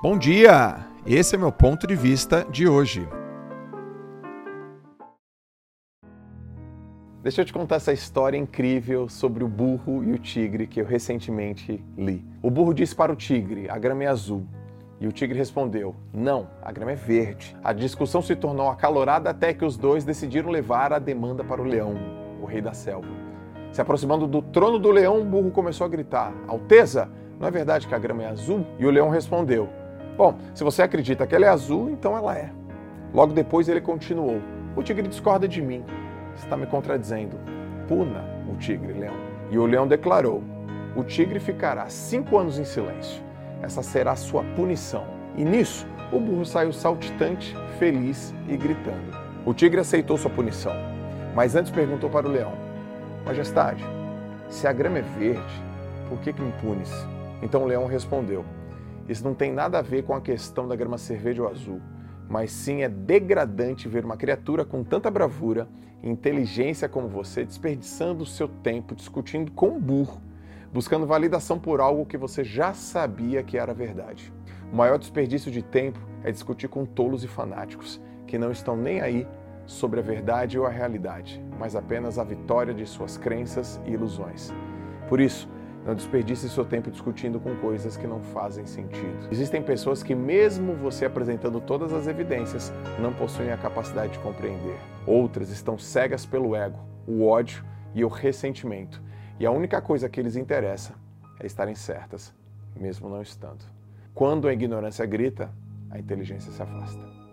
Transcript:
Bom dia! Esse é meu ponto de vista de hoje. Deixa eu te contar essa história incrível sobre o burro e o tigre que eu recentemente li. O burro disse para o tigre: a grama é azul. E o tigre respondeu: Não, a grama é verde. A discussão se tornou acalorada até que os dois decidiram levar a demanda para o leão, o rei da selva. Se aproximando do trono do leão, o burro começou a gritar: Alteza, não é verdade que a grama é azul? E o leão respondeu: Bom, se você acredita que ela é azul, então ela é. Logo depois ele continuou: O tigre discorda de mim. Está me contradizendo. Puna o tigre, leão. E o leão declarou: O tigre ficará cinco anos em silêncio. Essa será a sua punição. E nisso, o burro saiu saltitante, feliz e gritando. O tigre aceitou sua punição, mas antes perguntou para o leão: Majestade, se a grama é verde, por que, que me punes? Então o leão respondeu: isso não tem nada a ver com a questão da grama ser verde ou azul, mas sim é degradante ver uma criatura com tanta bravura e inteligência como você desperdiçando o seu tempo discutindo com um burro, buscando validação por algo que você já sabia que era verdade. O maior desperdício de tempo é discutir com tolos e fanáticos que não estão nem aí sobre a verdade ou a realidade, mas apenas a vitória de suas crenças e ilusões. Por isso, não desperdice seu tempo discutindo com coisas que não fazem sentido. Existem pessoas que, mesmo você apresentando todas as evidências, não possuem a capacidade de compreender. Outras estão cegas pelo ego, o ódio e o ressentimento. E a única coisa que lhes interessa é estarem certas, mesmo não estando. Quando a ignorância grita, a inteligência se afasta.